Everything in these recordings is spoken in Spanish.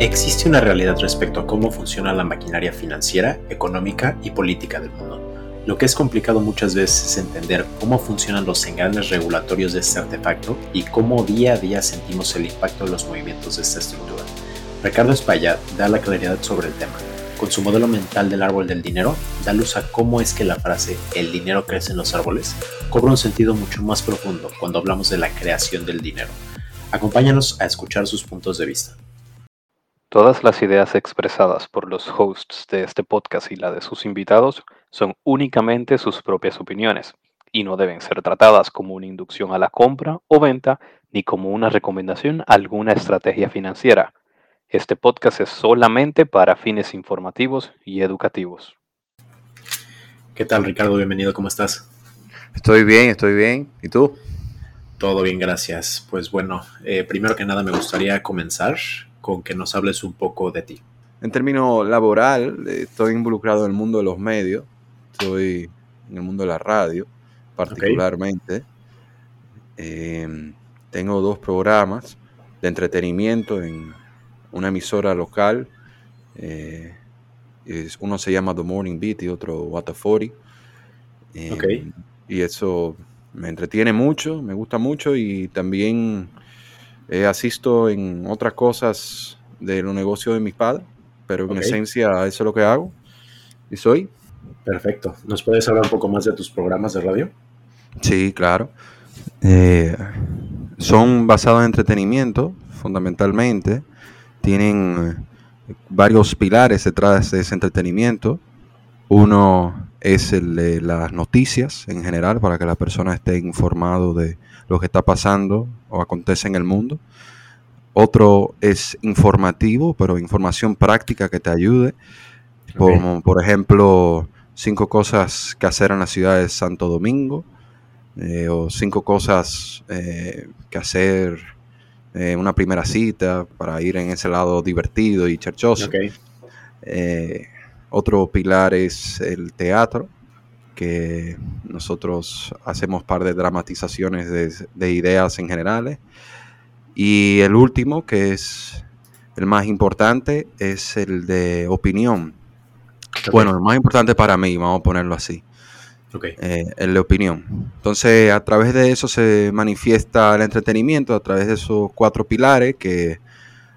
Existe una realidad respecto a cómo funciona la maquinaria financiera, económica y política del mundo. Lo que es complicado muchas veces es entender cómo funcionan los engranes regulatorios de este artefacto y cómo día a día sentimos el impacto de los movimientos de esta estructura. Ricardo Espaillat da la claridad sobre el tema. Con su modelo mental del árbol del dinero, da luz a cómo es que la frase el dinero crece en los árboles cobra un sentido mucho más profundo cuando hablamos de la creación del dinero. Acompáñanos a escuchar sus puntos de vista. Todas las ideas expresadas por los hosts de este podcast y la de sus invitados son únicamente sus propias opiniones y no deben ser tratadas como una inducción a la compra o venta ni como una recomendación a alguna estrategia financiera. Este podcast es solamente para fines informativos y educativos. ¿Qué tal Ricardo? Bienvenido, ¿cómo estás? Estoy bien, estoy bien. ¿Y tú? Todo bien, gracias. Pues bueno, eh, primero que nada me gustaría comenzar con que nos hables un poco de ti. En términos laboral, estoy involucrado en el mundo de los medios, estoy en el mundo de la radio particularmente. Em, tengo dos programas de entretenimiento en una emisora local. Eh, uno se llama The Morning Beat y otro What the 40. Em, y eso me entretiene mucho, me gusta mucho y también eh, asisto en otras cosas de los negocios de mis padres, pero en esencia eso es lo que hago y soy. Perfecto. ¿Nos puedes hablar un poco más de tus programas de radio? Sí, claro. Eh, son basados en entretenimiento, fundamentalmente. Tienen eh, varios pilares detrás de ese entretenimiento. Uno es el de las noticias en general, para que la persona esté informado de lo que está pasando o acontece en el mundo. Otro es informativo, pero información práctica que te ayude. Como por ejemplo, cinco cosas que hacer en la ciudad de Santo Domingo. Eh, o cinco cosas eh, que hacer en eh, una primera cita para ir en ese lado divertido y cherchoso. otro pilar es el teatro que nosotros hacemos par de dramatizaciones de, ideas en generales. Y el último, que es el más importante, es el de opinión. Bueno, el más importante para mí, vamos a ponerlo así. Eh, el de opinión. Entonces, a través de eso se manifiesta el entretenimiento, a través de esos cuatro pilares, que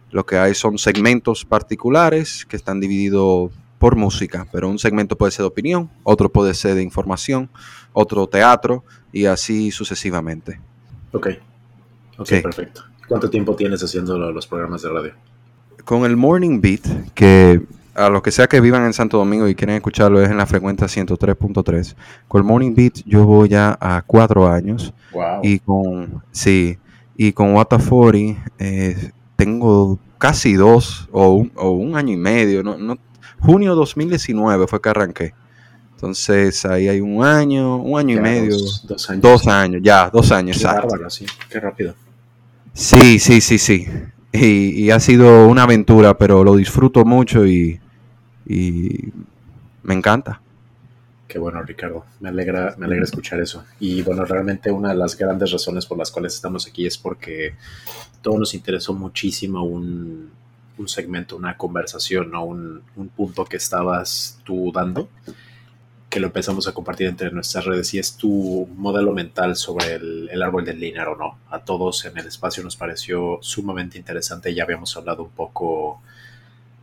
lo que hay son segmentos particulares que están divididos por música, pero un segmento puede ser de opinión, otro puede ser de información, otro teatro y así sucesivamente. Ok, ok, perfecto. ¿Cuánto tiempo tienes haciendo los programas de radio? Con el Morning Beat, que a los que sea que vivan en Santo Domingo y quieren escucharlo es en la frecuencia 103.3. Con el Morning Beat yo voy ya a cuatro años. Wow. Y con, sí, y con What 40 eh, tengo casi dos o un, o un año y medio, no, no junio 2019 fue que arranqué. Entonces ahí hay un año, un año y medio. Dos, años. Dos años, ya, dos años. Qué bárbaro, sí, qué rápido. Sí, sí, sí, sí. Y, ha sido una aventura, pero lo disfruto mucho y, y me encanta. Qué bueno, Ricardo. Me alegra, me alegra escuchar eso. Y bueno, realmente una de las grandes razones por las cuales estamos aquí es porque todo nos interesó muchísimo un, un segmento, una conversación o un, punto que estabas tú dando, que lo empezamos a compartir entre nuestras redes y es tu modelo mental sobre el, árbol del dinero, ¿no? A todos en el espacio nos pareció sumamente interesante, ya habíamos hablado un poco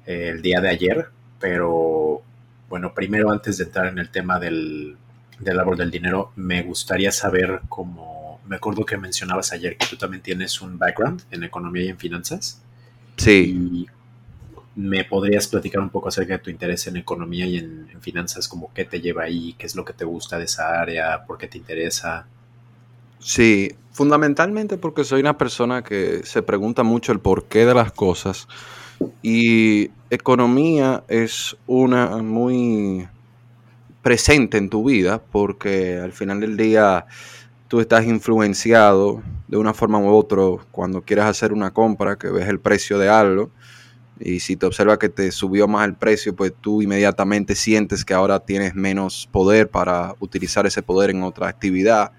eh, el día de ayer, pero bueno, primero antes de entrar en el tema del, del árbol del dinero, me gustaría saber cómo, me acuerdo que mencionabas ayer que tú también tienes un background en economía y en finanzas. Sí. ¿Me podrías platicar un poco acerca de tu interés en economía y en, finanzas? Como qué te lleva ahí, qué es lo que te gusta de esa área, por qué te interesa. Sí, fundamentalmente porque soy una persona que se pregunta mucho el porqué de las cosas y economía es una muy presente en tu vida porque al final del día tú estás influenciado de una forma u otra cuando quieres hacer una compra, que ves el precio de algo, y si te observa que te subió más el precio, pues tú inmediatamente sientes que ahora tienes menos poder para utilizar ese poder en otra actividad.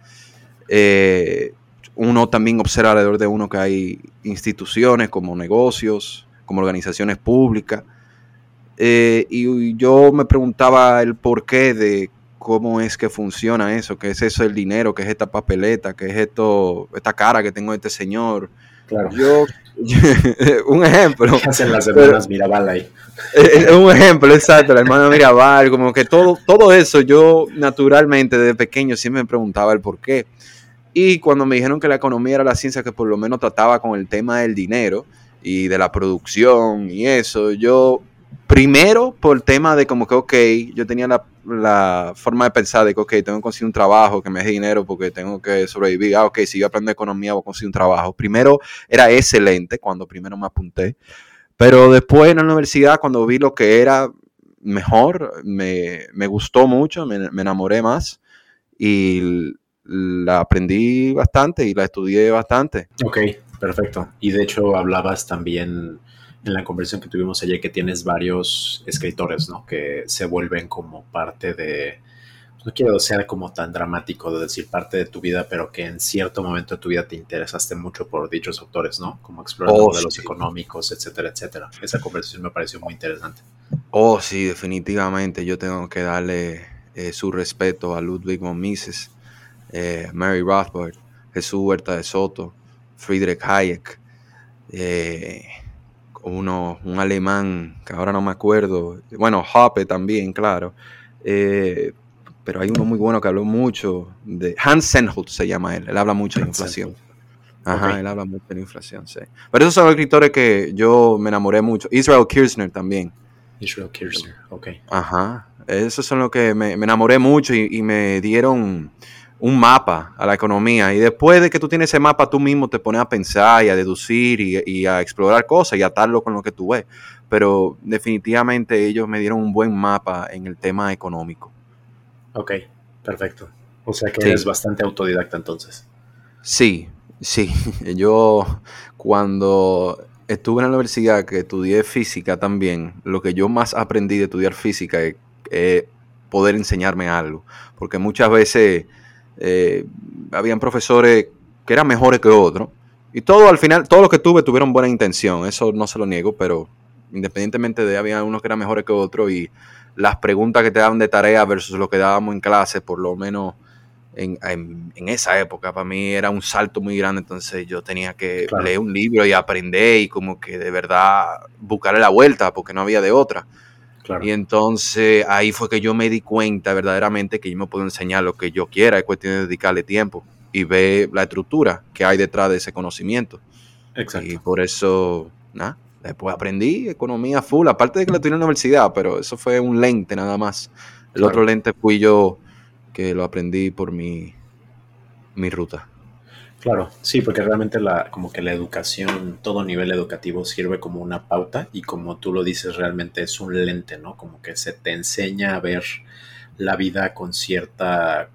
Eh, uno también observa alrededor de uno que hay instituciones como negocios, como organizaciones públicas. Eh, y yo me preguntaba el porqué de cómo es que funciona eso, qué es eso el dinero, qué es esta papeleta, qué es esto, esta cara que tengo de este señor. Claro. Yo, un ejemplo. hacen las hermanas Mirabal ahí? Eh, eh, un ejemplo, exacto, la hermana Mirabal, como que todo, todo eso, yo naturalmente desde pequeño siempre me preguntaba el por qué. Y cuando me dijeron que la economía era la ciencia que por lo menos trataba con el tema del dinero y de la producción y eso, yo primero por el tema de como que, ok, yo tenía la, la, forma de pensar de que, ok, tengo que conseguir un trabajo que me dé dinero porque tengo que sobrevivir. Ah, ok, si yo aprendo economía voy a conseguir un trabajo. Primero era excelente cuando primero me apunté, pero después en la universidad cuando vi lo que era mejor, me, me gustó mucho, me, me enamoré más y la aprendí bastante y la estudié bastante. Ok, perfecto. Y de hecho hablabas también en la conversación que tuvimos ayer que tienes varios escritores, ¿no? Que se vuelven como parte de, no quiero ser como tan dramático de decir parte de tu vida, pero que en cierto momento de tu vida te interesaste mucho por dichos autores, ¿no? Como explorando Oh, modelos sí. económicos, etcétera, etcétera. Esa conversación me pareció muy interesante. Oh, sí, definitivamente. Yo tengo que darle eh, su respeto a Ludwig von Mises, eh, Mary Rothbard, Jesús Huerta de Soto, Friedrich Hayek, eh, uno, un alemán que ahora no me acuerdo, bueno, Hoppe también, claro. Eh, pero hay uno muy bueno que habló mucho de Hans se llama él, él habla mucho de inflación. Ajá, él habla mucho de la inflación, sí. Pero esos son los escritores que yo me enamoré mucho. Israel Kirchner también. Israel Kirchner, ok. Ajá. Esos son los que me, me enamoré mucho y, y me dieron un mapa a la economía. Y después de que tú tienes ese mapa, tú mismo te pones a pensar y a deducir y, y a explorar cosas y atarlo con lo que tú ves. Pero definitivamente ellos me dieron un buen mapa en el tema económico. Ok, perfecto. O sea que Sí. eres bastante autodidacta entonces. Sí, sí. Yo cuando estuve en la universidad, que estudié física también, lo que yo más aprendí de estudiar física es, es poder enseñarme algo. Porque muchas veces eh, habían profesores que eran mejores que otros. Y todo al final, todos los que tuve tuvieron buena intención, eso no se lo niego, pero independientemente de había unos que eran mejores que otros y las preguntas que te daban de tarea versus lo que dábamos en clase, por lo menos en, en- en esa época, para mí era un salto muy grande, entonces yo tenía que Claro. leer un libro y aprender y como que de verdad buscarle la vuelta porque no había de otra. Claro. Y entonces ahí fue que yo me di cuenta verdaderamente que yo me puedo enseñar lo que yo quiera, es cuestión de dedicarle tiempo y ver la estructura que hay detrás de ese conocimiento. Exacto. Y por eso, nada, después aprendí economía full, aparte de que la tuve en la universidad, pero eso fue un lente nada más. El Claro. otro lente fui yo que lo aprendí por mi, mi ruta. Claro, sí, porque realmente la, como que la educación, todo nivel educativo sirve como una pauta y como tú lo dices, realmente es un lente, ¿no? Como que se te enseña a ver la vida con cierta,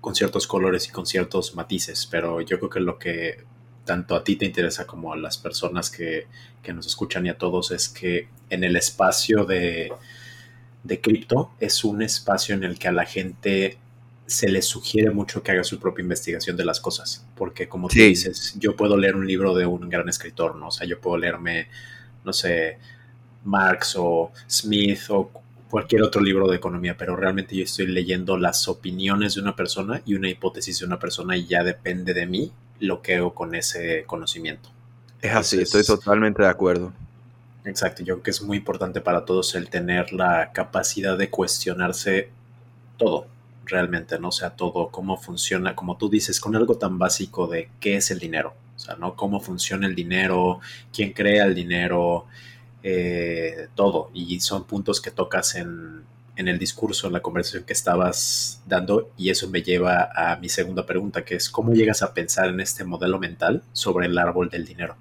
con ciertos colores y con ciertos matices, pero yo creo que lo que tanto a ti te interesa como a las personas que, que nos escuchan y a todos es que en el espacio de, de cripto es un espacio en el que a la gente se le sugiere mucho que haga su propia investigación de las cosas, porque como tú Sí. dices, yo puedo leer un libro de un gran escritor, ¿no? O sea, yo puedo leerme, no sé, Marx o Smith o cualquier otro libro de economía, pero realmente yo estoy leyendo las opiniones de una persona y una hipótesis de una persona y ya depende de mí lo que hago con ese conocimiento. Es así, Entonces- estoy totalmente de acuerdo. Exacto, yo creo que es muy importante para todos el tener la capacidad de cuestionarse todo, realmente, ¿no? O sea, todo, cómo funciona, como tú dices, con algo tan básico de qué es el dinero, o sea, ¿no? Cómo funciona el dinero, quién crea el dinero, eh, todo. Y son puntos que tocas en, en el discurso, en la conversación que estabas dando, y eso me lleva a mi segunda pregunta, que es, ¿cómo llegas a pensar en este modelo mental sobre el árbol del dinero?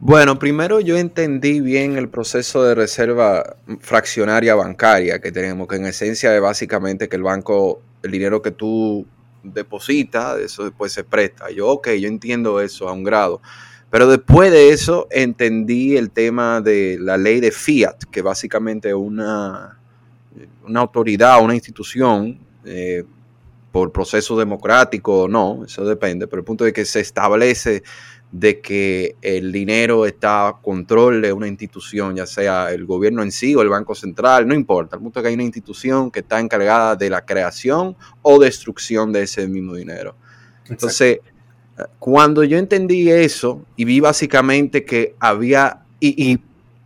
Bueno, primero yo entendí bien el proceso de reserva fraccionaria bancaria que tenemos, que en esencia es básicamente que el banco, el dinero que tú depositas, eso después se presta. Yo, ok, yo entiendo eso a un grado. Pero después de eso entendí el tema de la ley de fiat, que básicamente una, una autoridad, una institución eh, por proceso democrático o no, eso depende, pero el punto es que se establece de que el dinero está a control de una institución, ya sea el gobierno en sí o el Banco Central, no importa. El punto es que hay una institución que está encargada de la creación o destrucción de ese mismo dinero. Entonces, cuando yo entendí eso y vi básicamente que había, y,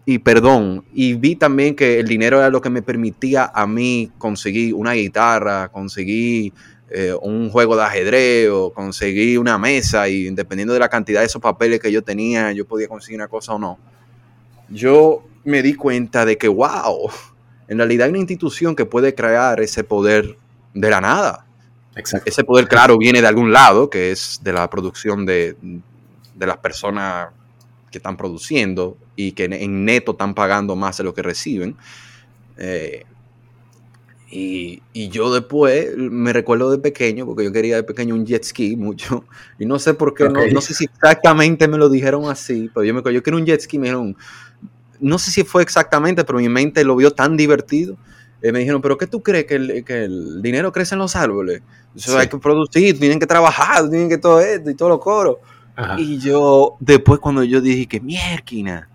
y, perdón, y vi también que el dinero era lo que me permitía a mí conseguir una guitarra, conseguir eh, un juego de ajedrez o conseguir una mesa y dependiendo de la cantidad de esos papeles que yo tenía, yo podía conseguir una cosa o no. Yo me di cuenta de que, wow, en realidad hay una institución que puede crear ese poder de la nada. Ese poder, claro, viene de algún lado, que es de la producción de, de las personas que están produciendo y que en neto están pagando más de lo que reciben. Eh, y, yo después me recuerdo de pequeño, porque yo quería de pequeño un jet ski mucho, y no sé por qué, no, sé si exactamente me lo dijeron así, pero yo me acuerdo, yo quería un jet ski, me dijeron, no sé si fue exactamente, pero mi mente lo vio tan divertido. Eh, me dijeron, pero ¿qué tú crees que el, que el dinero crece en los árboles? Eso hay que producir, tienen que trabajar, tienen que todo esto y todo lo coro. Y yo, después cuando yo dije que mierquina,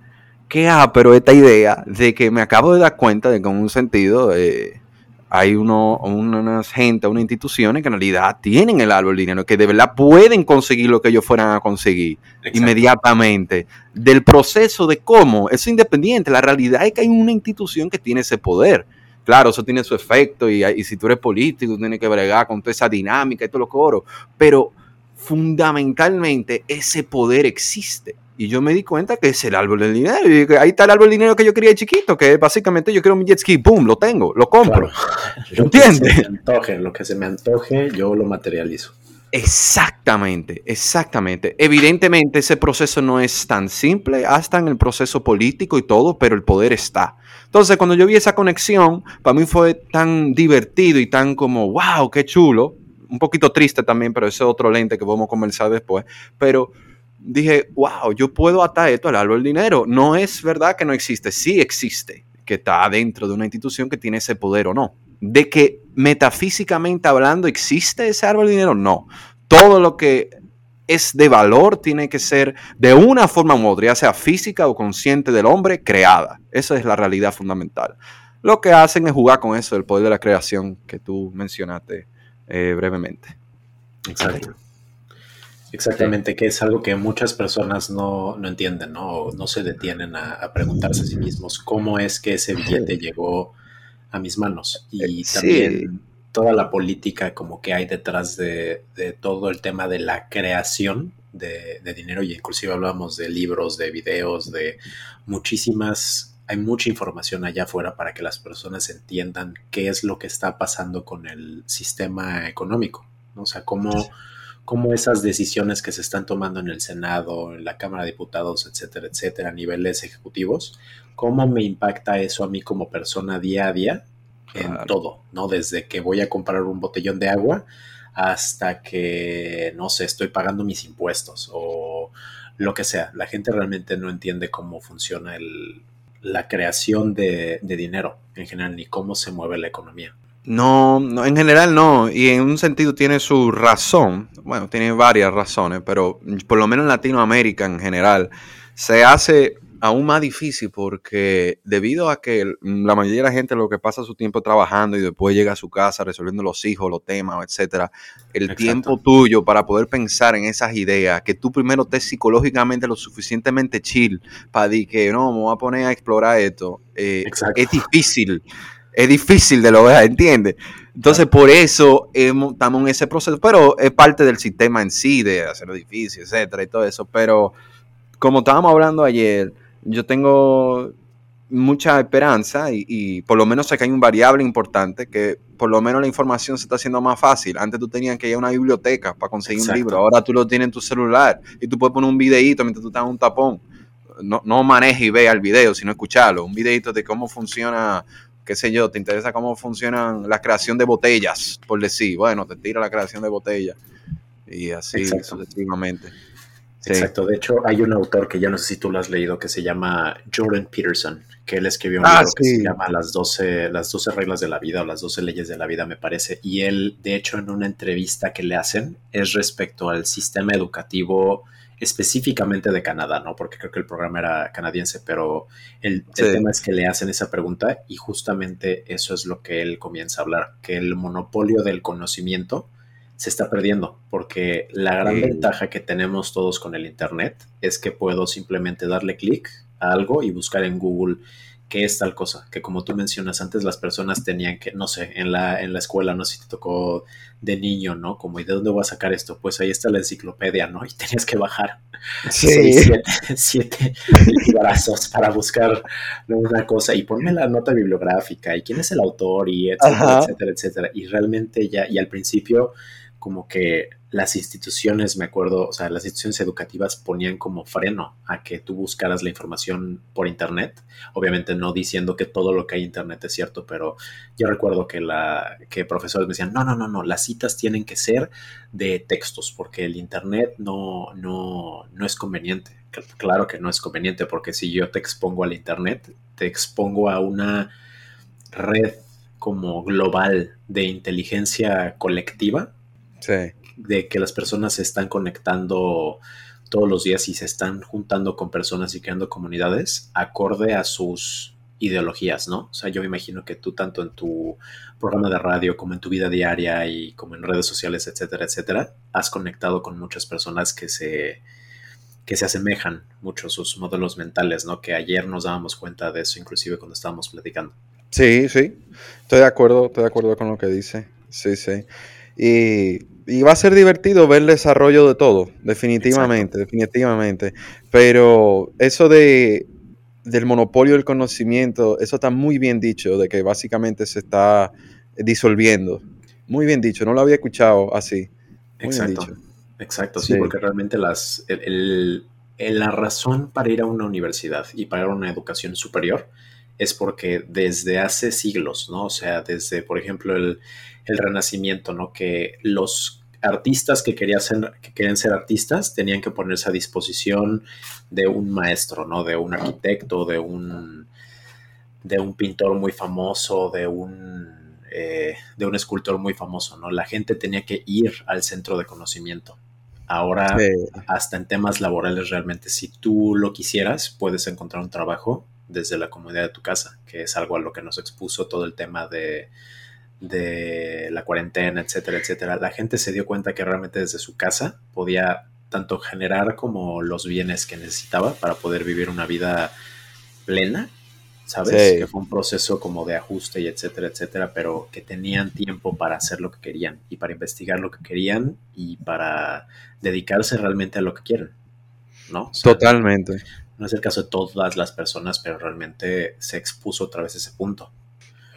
qué ah, pero esta idea de que me acabo de dar cuenta de que en un sentido... Eh, hay uno, unas gente, unas instituciones que en realidad tienen el árbol dinero, que de verdad pueden conseguir lo que ellos fueran a conseguir inmediatamente. Del proceso de cómo, es independiente. La realidad es que hay una institución que tiene ese poder. Claro, eso tiene su efecto y, y si tú eres político, tienes que bregar con toda esa dinámica y todo lo coro. Pero fundamentalmente ese poder existe. Y yo me di cuenta que es el árbol del dinero. Y ahí está el árbol del dinero que yo quería de chiquito, que básicamente yo quiero mi jet ski, ¡pum! Lo tengo, lo compro. ¿Entiendes? Lo que se me antoje, yo lo materializo. Exactamente, exactamente. Evidentemente ese proceso no es tan simple, hasta en el proceso político y todo, pero el poder está. Entonces cuando yo vi esa conexión, para mí fue tan divertido y tan como, wow, qué chulo. Un poquito triste también, pero ese es otro lente que podemos conversar después. Pero dije, wow, yo puedo atar esto al árbol del dinero. No es verdad que no existe, sí existe, que está dentro de una institución que tiene ese poder o no. De que metafísicamente hablando existe ese árbol del dinero, no. Todo lo que es de valor tiene que ser de una forma u otra, ya sea física o consciente del hombre, creada. Esa es la realidad fundamental. Lo que hacen es jugar con eso, el poder de la creación que tú mencionaste eh, brevemente. Exacto. Exactamente, que es algo que muchas personas no, entienden, ¿no? no se detienen a, preguntarse a sí mismos cómo es que ese billete llegó a mis manos. Y también toda la política como que hay detrás de, todo el tema de la creación de, de, dinero, y inclusive hablábamos de libros, de videos, de muchísimas, hay mucha información allá afuera para que las personas entiendan qué es lo que está pasando con el sistema económico, ¿no? O sea, cómo cómo esas decisiones que se están tomando en el Senado, en la Cámara de Diputados, etcétera, etcétera, a niveles ejecutivos, cómo me impacta eso a mí como persona día a día en todo, ¿no? Desde que voy a comprar un botellón de agua hasta que, no sé, estoy pagando mis impuestos o lo que sea. La gente realmente no entiende cómo funciona la creación de dinero en general ni cómo se mueve la economía. No, no, en general no, y en un sentido tiene su razón, bueno, tiene varias razones, pero por lo menos en Latinoamérica en general se hace aún más difícil porque debido a que la mayoría de la gente lo que pasa su tiempo trabajando y después llega a su casa resolviendo los hijos, los temas, etcétera, el tiempo tuyo para poder pensar en esas ideas, que tú primero estés psicológicamente lo suficientemente chill para decir que no, me voy a poner a explorar esto, eh, es difícil es difícil de lograr, ¿entiendes? Entonces, por eso estamos en ese proceso, pero es parte del sistema en sí, de hacerlo difícil, etcétera, y todo eso. Pero, como estábamos hablando ayer, yo tengo mucha esperanza y, por lo menos sé que hay un variable importante que por lo menos la información se está haciendo más fácil. Antes tú tenías que ir a una biblioteca para conseguir un libro, ahora tú lo tienes en tu celular y tú puedes poner un videíto mientras tú estás en un tapón. No, no manejes y vea el video, sino escucharlo. Un videito de cómo funciona qué sé yo, te interesa cómo funcionan la creación de botellas, por decir, bueno, te tira la creación de botellas y así sucesivamente. Exacto, de hecho hay un autor que ya no sé si tú lo has leído que se llama Jordan Peterson, que él escribió un Ah, libro que se llama Las 12, las 12 reglas de la vida o las 12 leyes de la vida, me parece, y él, de hecho, en una entrevista que le hacen es respecto al sistema educativo específicamente de Canadá, ¿no? Porque creo que el programa era canadiense, pero el, el tema es que le hacen esa pregunta y justamente eso es lo que él comienza a hablar, que el monopolio del conocimiento se está perdiendo, porque la gran Sí. ventaja que tenemos todos con el Internet es que puedo simplemente darle clic a algo y buscar en Google qué es tal cosa, que como tú mencionas antes, las personas tenían que, no sé, en la, en la escuela, no sé si te tocó de niño, ¿no? Como, ¿y de dónde voy a sacar esto? Pues ahí está la enciclopedia, ¿no? Y tenías que bajar seis, siete, siete brazos para buscar una cosa y ponme la nota bibliográfica y quién es el autor y etcétera, Ajá. etcétera, etcétera. Y realmente ya, y al principio como que las instituciones, me acuerdo, o sea, las instituciones educativas ponían como freno a que tú buscaras la información por internet, obviamente no diciendo que todo lo que hay en internet es cierto, pero yo recuerdo que la que profesores me decían, "No, no, no, no, las citas tienen que ser de textos porque el internet no no no es conveniente." Cl- Claro que no es conveniente porque si yo te expongo al internet, te expongo a una red como global de inteligencia colectiva Sí. De que las personas se están conectando todos los días y se están juntando con personas y creando comunidades acorde a sus ideologías, ¿no? O sea, yo me imagino que tú tanto en tu programa de radio como en tu vida diaria y como en redes sociales, etcétera, etcétera, has conectado con muchas personas que se que se asemejan mucho a sus modelos mentales, ¿no? Que ayer nos dábamos cuenta de eso, inclusive cuando estábamos platicando. Sí, sí, estoy de acuerdo, estoy de acuerdo con lo que dice. Sí, sí. Y, y va a ser divertido ver el desarrollo de todo, definitivamente, definitivamente. Pero eso de del monopolio del conocimiento, eso está muy bien dicho, de que básicamente se está disolviendo. Muy bien dicho, no lo había escuchado así. Muy bien Exacto. dicho. Exacto, sí, Sí. porque realmente las, el- el- la razón para ir a una universidad y para una educación superior es porque desde hace siglos, ¿no? O sea, desde, por ejemplo, el, el Renacimiento, ¿no? Que los artistas que querían, ser, que querían ser artistas tenían que ponerse a disposición de un maestro, ¿no? De un arquitecto, de un, de un pintor muy famoso, de un, eh, de un escultor muy famoso, ¿no? La gente tenía que ir al centro de conocimiento. Ahora, Sí. hasta en temas laborales, realmente, si tú lo quisieras, puedes encontrar un trabajo desde la comodidad de tu casa, que es algo a lo que nos expuso todo el tema de, de la cuarentena, etcétera, etcétera. La gente se dio cuenta que realmente desde su casa podía tanto generar como los bienes que necesitaba para poder vivir una vida plena, ¿sabes? Sí. Que fue un proceso como de ajuste y etcétera, etcétera, pero que tenían tiempo para hacer lo que querían y para investigar lo que querían y para dedicarse realmente a lo que quieren, ¿no? O sea, Totalmente. No es el caso de todas las personas, pero realmente se expuso otra vez ese punto.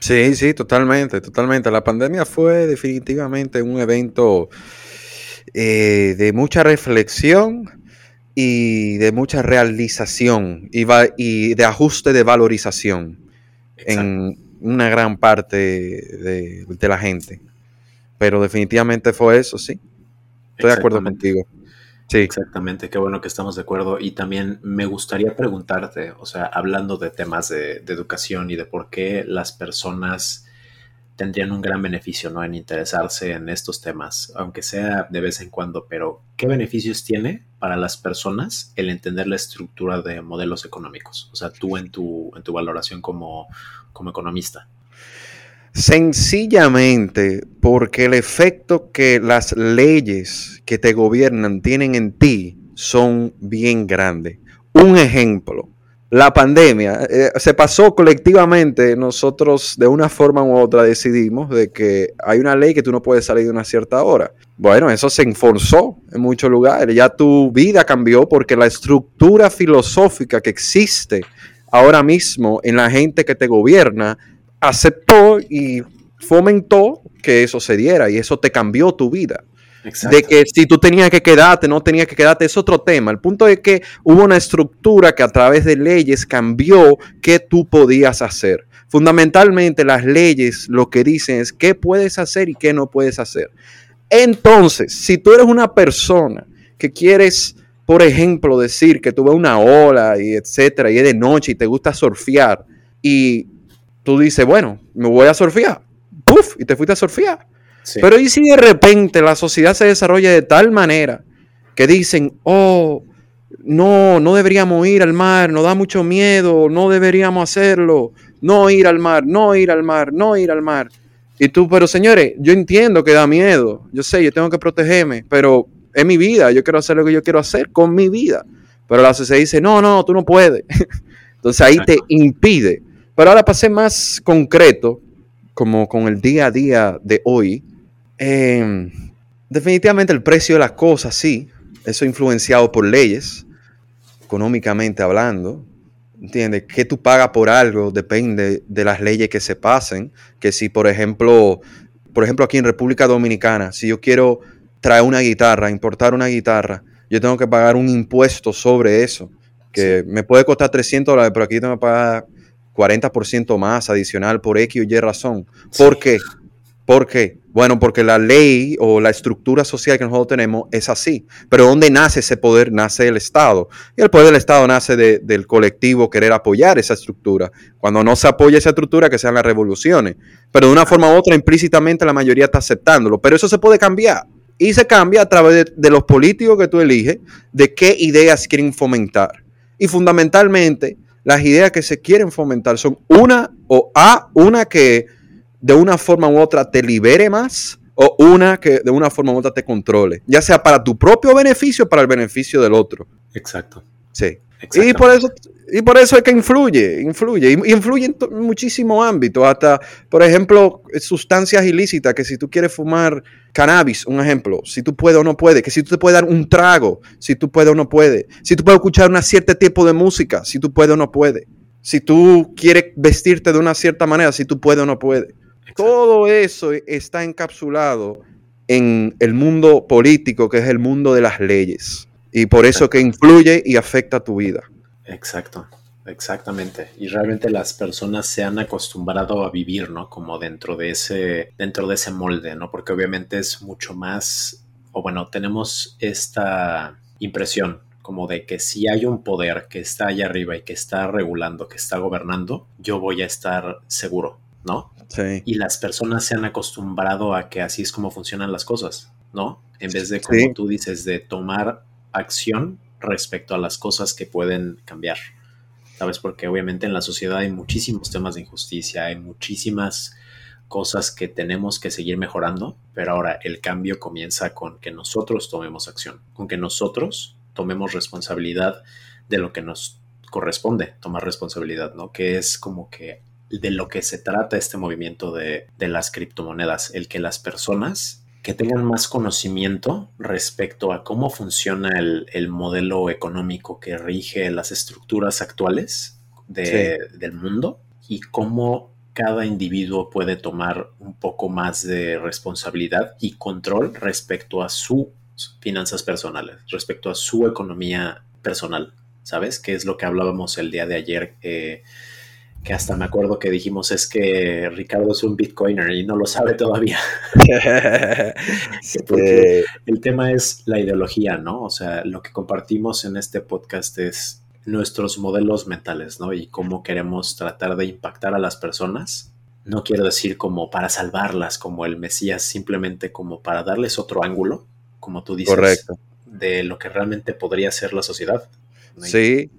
Sí, sí, totalmente, totalmente. La pandemia fue definitivamente un evento eh, de mucha reflexión y de mucha realización y, va- y de ajuste de valorización en una gran parte de, de la gente. Pero definitivamente fue eso, sí. Estoy de acuerdo contigo. Sí, Exactamente, qué bueno que estamos de acuerdo. Y también me gustaría preguntarte, o sea, hablando de temas de, educación y de por qué las personas tendrían un gran beneficio, ¿no? En interesarse en estos temas, aunque sea de vez en cuando, pero ¿qué beneficios tiene para las personas el entender la estructura de modelos económicos? O sea, tú en tu, en tu valoración como, como economista. Sencillamente porque el efecto que las leyes que te gobiernan tienen en ti son bien grandes. Un ejemplo, la pandemia eh, se pasó colectivamente, nosotros de una forma u otra decidimos de que hay una ley que tú no puedes salir de una cierta hora. Bueno, eso se enforzó en muchos lugares, ya tu vida cambió porque la estructura filosófica que existe ahora mismo en la gente que te gobierna aceptó y fomentó que eso se diera y eso te cambió tu vida. Exacto. De que si tú tenías que quedarte, no tenías que quedarte, es otro tema. El punto es que hubo una estructura que a través de leyes cambió qué tú podías hacer. Fundamentalmente las leyes lo que dicen es qué puedes hacer y qué no puedes hacer. Entonces, si tú eres una persona que quieres por ejemplo, decir que tú ves una ola y etcétera, y es de noche y te gusta surfear, y tú dices, bueno, me voy a surfear, ¡puf! Y te fuiste a surfear. Pero ¿y si de repente la sociedad se desarrolla de tal manera que dicen, oh, no, no deberíamos ir al mar, nos da mucho miedo, no deberíamos hacerlo, no ir al mar, no ir al mar, no ir al mar. Y tú, pero señores, yo entiendo que da miedo, yo sé, yo tengo que protegerme, pero es mi vida, yo quiero hacer lo que yo quiero hacer con mi vida. Pero la sociedad dice, no, no, tú no puedes. Entonces ahí te impide. Pero ahora pasé más concreto, como con el día a día de hoy. Em, definitivamente el precio de las cosas, sí, eso influenciado por leyes, económicamente hablando. ¿Entiendes? Que tú pagas por algo depende de las leyes que se pasen. Que si, por ejemplo, por ejemplo, aquí en República Dominicana, si yo quiero traer una guitarra, importar una guitarra, yo tengo que pagar un impuesto sobre eso, que me puede costar 300 dólares, pero aquí tengo que pagar 40% más adicional por X o Y razón. ¿Por qué? ¿Por qué? Bueno, porque la ley o la estructura social que nosotros tenemos es así. Pero ¿dónde nace ese poder? Nace el Estado. Y el poder del Estado nace del colectivo querer apoyar esa estructura. Cuando no se apoya esa estructura, que sean las revoluciones. Pero de una forma u otra, implícitamente la mayoría está aceptándolo. Pero eso se puede cambiar. Y se cambia a través de, de los políticos que tú eliges, de qué ideas quieren fomentar. Y fundamentalmente, las ideas que se quieren fomentar son una o A, una que de una forma u otra te libere más o una que de una forma u otra te controle, ya sea para tu propio beneficio o para el beneficio del otro. Exacto. Sí. Y por eso y por eso es que influye, influye, y influye en, muchísimos ámbitos, hasta, por ejemplo, sustancias ilícitas, que si tú quieres fumar cannabis, un ejemplo, si tú puedes o no puedes, que si tú te puedes dar un trago, si tú puedes o no puedes, si tú puedes escuchar un cierto tipo de música, si tú puedes o no puedes, si tú quieres vestirte de una cierta manera, si tú puedes o no puedes. Todo eso está encapsulado en el mundo político, que es el mundo de las leyes. Y por eso que influye y afecta tu vida. Exacto, exactamente. Y realmente las personas se han acostumbrado a vivir, ¿no? Como dentro de ese, dentro de ese molde, ¿no? Porque obviamente es mucho más, o bueno, tenemos esta impresión como de que si hay un poder que está allá arriba y que está regulando, que está gobernando, yo voy a estar seguro, ¿no? Y las personas se han acostumbrado a que así es como funcionan las cosas, ¿no? En vez de, como tú dices, de tomar acción respecto a las cosas que pueden cambiar. ¿Sabes? Porque obviamente en la sociedad hay muchísimos temas de injusticia, hay muchísimas cosas que tenemos que seguir mejorando, pero ahora el cambio comienza con que nosotros tomemos acción, con que nosotros tomemos responsabilidad de lo que nos corresponde tomar responsabilidad, ¿no? Que es como que de lo que se trata este movimiento de, las criptomonedas, el que las personas que tengan más conocimiento respecto a cómo funciona el, modelo económico que rige las estructuras actuales del mundo y cómo cada individuo puede tomar un poco más de responsabilidad y control respecto a sus finanzas personales, respecto a su economía personal, ¿sabes? Que es lo que hablábamos el día de ayer. Eh, que hasta me acuerdo que dijimos es que Ricardo es un bitcoiner y no lo sabe todavía. Porque el tema es la ideología, ¿no? O sea, lo que compartimos en este podcast es nuestros modelos mentales, ¿no? Y cómo queremos tratar de impactar a las personas. No quiero decir como para salvarlas, como el Mesías, simplemente como para darles otro ángulo, como tú dices, Correcto. de lo que realmente podría ser la sociedad. Sí,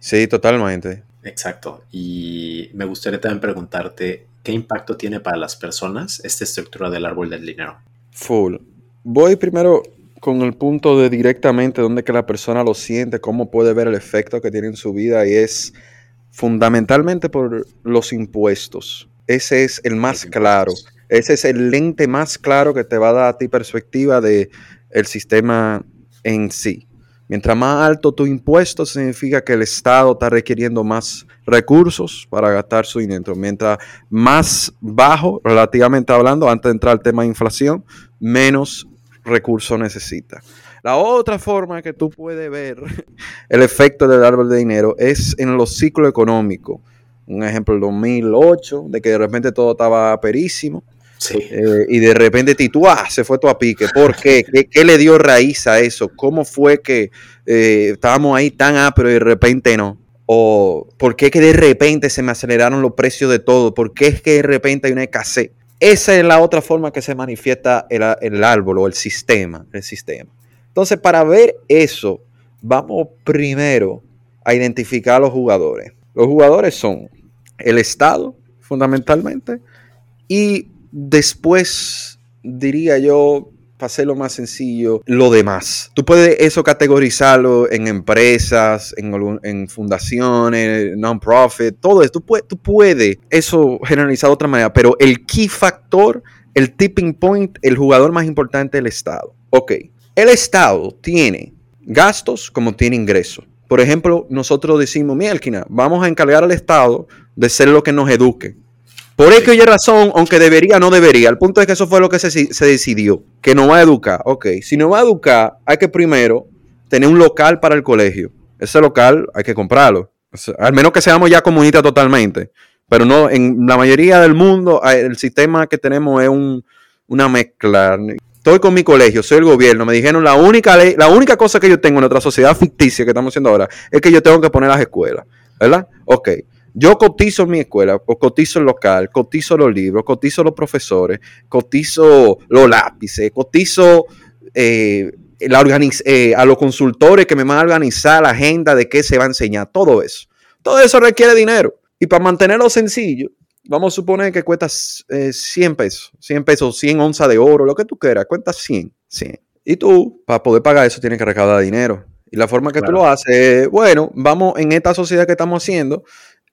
sí, totalmente. Exacto. Y me gustaría también preguntarte, ¿qué impacto tiene para las personas esta estructura del árbol del dinero? Full. Voy primero con el punto de directamente donde que la persona lo siente, cómo puede ver el efecto que tiene en su vida y es fundamentalmente por los impuestos. Ese es el más claro. Ese es el lente más claro que te va a dar a ti perspectiva de el sistema en sí. Mientras más alto tu impuesto, significa que el Estado está requiriendo más recursos para gastar su dinero. Mientras más bajo, relativamente hablando, antes de entrar al tema de inflación, menos recursos necesita. La otra forma que tú puedes ver el efecto del árbol de dinero es en los ciclos económicos. Un ejemplo, el 2008, de que de repente todo estaba perísimo. Eh, y de repente titúa, se fue todo a pique. ¿Por qué? ¿Qué, le dio raíz a eso? ¿Cómo fue que eh, estábamos ahí tan ah, pero de repente no? ¿O por qué que de repente se me aceleraron los precios de todo? ¿Por qué es que de repente hay una escasez? Esa es la otra forma que se manifiesta el, el árbol o el sistema, el sistema. Entonces, para ver eso, vamos primero a identificar a los jugadores. Los jugadores son el Estado, fundamentalmente, y después, diría yo, para hacerlo más sencillo, lo demás. Tú puedes eso categorizarlo en empresas, en, en fundaciones, non-profit, todo eso. Tú, puedes, eso generalizar de otra manera, pero el key factor, el tipping point, el jugador más importante es el Estado. Ok, el Estado tiene gastos como tiene ingresos. Por ejemplo, nosotros decimos, Mielkina, vamos a encargar al Estado de ser lo que nos eduque. Por X o Y razón, aunque debería, no debería. El punto es que eso fue lo que se, se decidió, que nos va a educar. Ok, si nos va a educar, hay que primero tener un local para el colegio. Ese local hay que comprarlo. O sea, al menos que seamos ya comunistas totalmente. Pero no, en la mayoría del mundo, hay- el sistema que tenemos es un- una mezcla. Estoy con mi colegio, soy el gobierno. Me dijeron la única ley, la única cosa que yo tengo en nuestra sociedad ficticia que estamos haciendo ahora es que yo tengo que poner las escuelas. ¿Verdad? Ok. Yo cotizo mi escuela, o cotizo el local, cotizo los libros, cotizo los profesores, cotizo los lápices, cotizo eh, la eh, a los consultores que me van a organizar la agenda de qué se va a enseñar, todo eso. Todo eso requiere dinero. Y para mantenerlo sencillo, vamos a suponer que cuesta eh, 100 pesos, 100 pesos, 100 onzas de oro, lo que tú quieras, cuesta 100, 100. Y tú, para poder pagar eso, tienes que recaudar dinero. Y la forma que tú lo haces es, bueno, vamos en esta sociedad que estamos haciendo,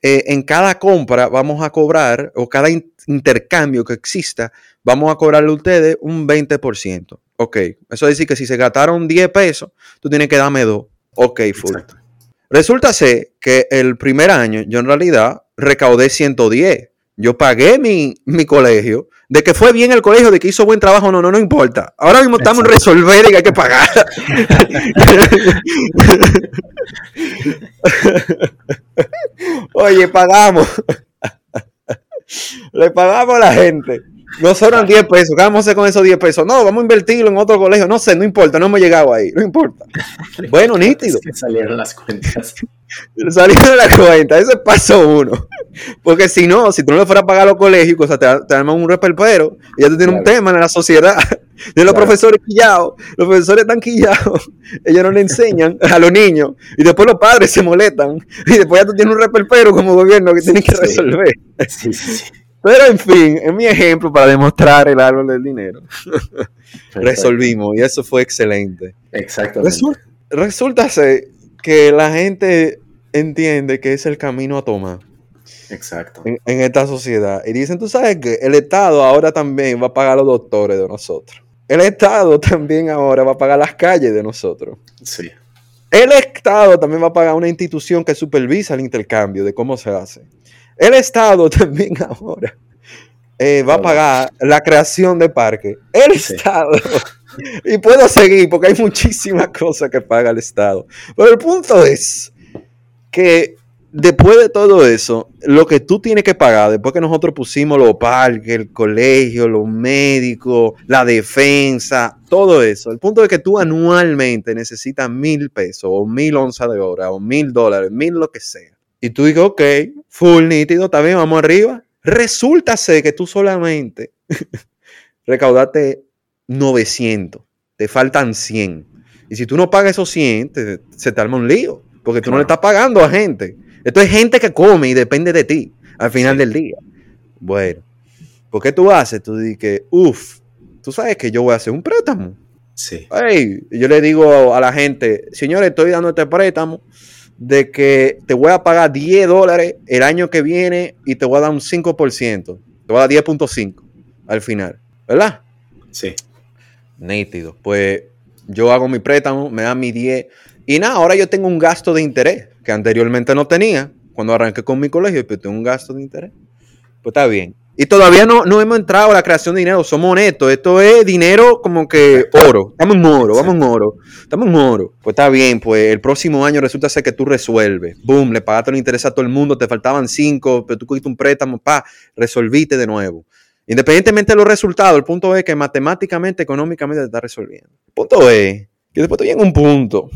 eh, en cada compra vamos a cobrar, o cada in- intercambio que exista, vamos a cobrarle a ustedes un 20%. Ok, eso es decir que si se gastaron 10 pesos, tú tienes que darme 2. Ok, full. Exacto. Resulta ser que el primer año yo en realidad recaudé 110. Yo pagué mi, mi colegio. De que fue bien el colegio, de que hizo buen trabajo, no, no, no importa. Ahora mismo estamos en resolver y hay que pagar. Oye, pagamos. Le pagamos a la gente. No sobran 10 pesos. ¿Qué vamos a hacer con esos 10 pesos? No, vamos a invertirlo en otro colegio. No sé, no importa, no hemos llegado ahí. No importa. Bueno, nítido. Es que salieron las cuentas. Salir de la cuenta, ese es paso uno. Porque si no, si tú no le fueras a pagar a los colegios, cosas, te, te arman un repelpero y ya tú tienes un tema en la sociedad. De los Claro. profesores quillados, los profesores están quillados, ellos no le enseñan a los niños y después los padres se molestan y después ya tú tienes un repelpero como gobierno que tienes que resolver. Sí, sí, sí. Pero en fin, es mi ejemplo para demostrar el árbol del dinero. Resolvimos y eso fue excelente. Exactamente. Resul- resulta ser que la gente entiende que es el camino a tomar Exacto. en, en esta sociedad. Y dicen, tú sabes que el Estado ahora también va a pagar los doctores de nosotros. El Estado también ahora va a pagar las calles de nosotros. Sí. El Estado también va a pagar una institución que supervisa el intercambio de cómo se hace. El Estado también ahora eh, va a pagar la creación de parques. El Sí. Estado. Y puedo seguir porque hay muchísimas cosas que paga el Estado. Pero el punto es que después de todo eso, lo que tú tienes que pagar, después que nosotros pusimos los parques, el colegio, los médicos, la defensa, todo eso, el punto es que tú anualmente necesitas mil pesos o mil onzas de hora o mil dólares, mil lo que sea. Y tú dices, ok, full nítido, está bien, vamos arriba. Resulta ser que tú solamente recaudaste 900, te faltan 100. Y si tú no pagas esos 100, te- se te arma un lío, porque tú no le estás pagando a gente. Esto es gente que come y depende de ti al final Sí. del día. Bueno, ¿por qué tú haces? Tú dices, uff, tú sabes que yo voy a hacer un préstamo. Sí. Hey, yo le digo a la gente, señores, estoy dando este préstamo de que te voy a pagar 10 dólares el año que viene y te voy a dar un 5%. Te voy a dar 10.5 al final, ¿verdad? Sí. Nítido. Pues yo hago mi préstamo, me dan mi 10 y nada, ahora yo tengo un gasto de interés que anteriormente no tenía cuando arranqué con mi colegio, pero tengo un gasto de interés. Pues está bien. Y todavía no, no hemos entrado a la creación de dinero, somos honestos. Esto es dinero como que oro. Estamos en oro, vamos en oro. Estamos en oro. Pues está bien, pues el próximo año resulta ser que tú resuelves. Boom, le pagaste los intereses a todo el mundo, te faltaban cinco, pero tú cogiste un préstamo, pa, resolviste de nuevo. Independientemente de los resultados, el punto es que matemáticamente, económicamente se está resolviendo. El punto es que después llega un punto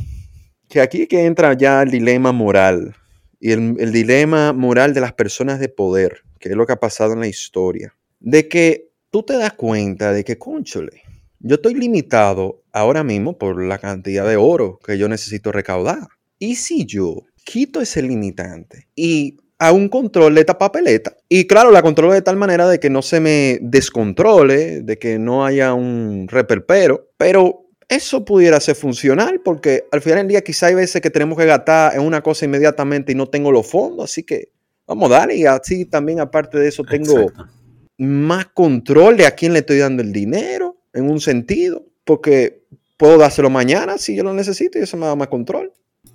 que aquí que entra ya el dilema moral y el, dilema moral de las personas de poder, que es lo que ha pasado en la historia, de que tú te das cuenta de que, conchole, yo estoy limitado ahora mismo por la cantidad de oro que yo necesito recaudar. ¿Y si yo quito ese limitante y a un control esta papeleta. Y claro, la controlo de tal manera de que no se me descontrole, de que no haya un reperpero, pero eso pudiera ser funcional porque al final del día quizá hay veces que tenemos que gastar en una cosa inmediatamente y no tengo los fondos, así que vamos a darle y así también aparte de eso tengo Exacto. más control de a quién le estoy dando el dinero en un sentido, porque puedo dárselo mañana si yo lo necesito y eso me da más control.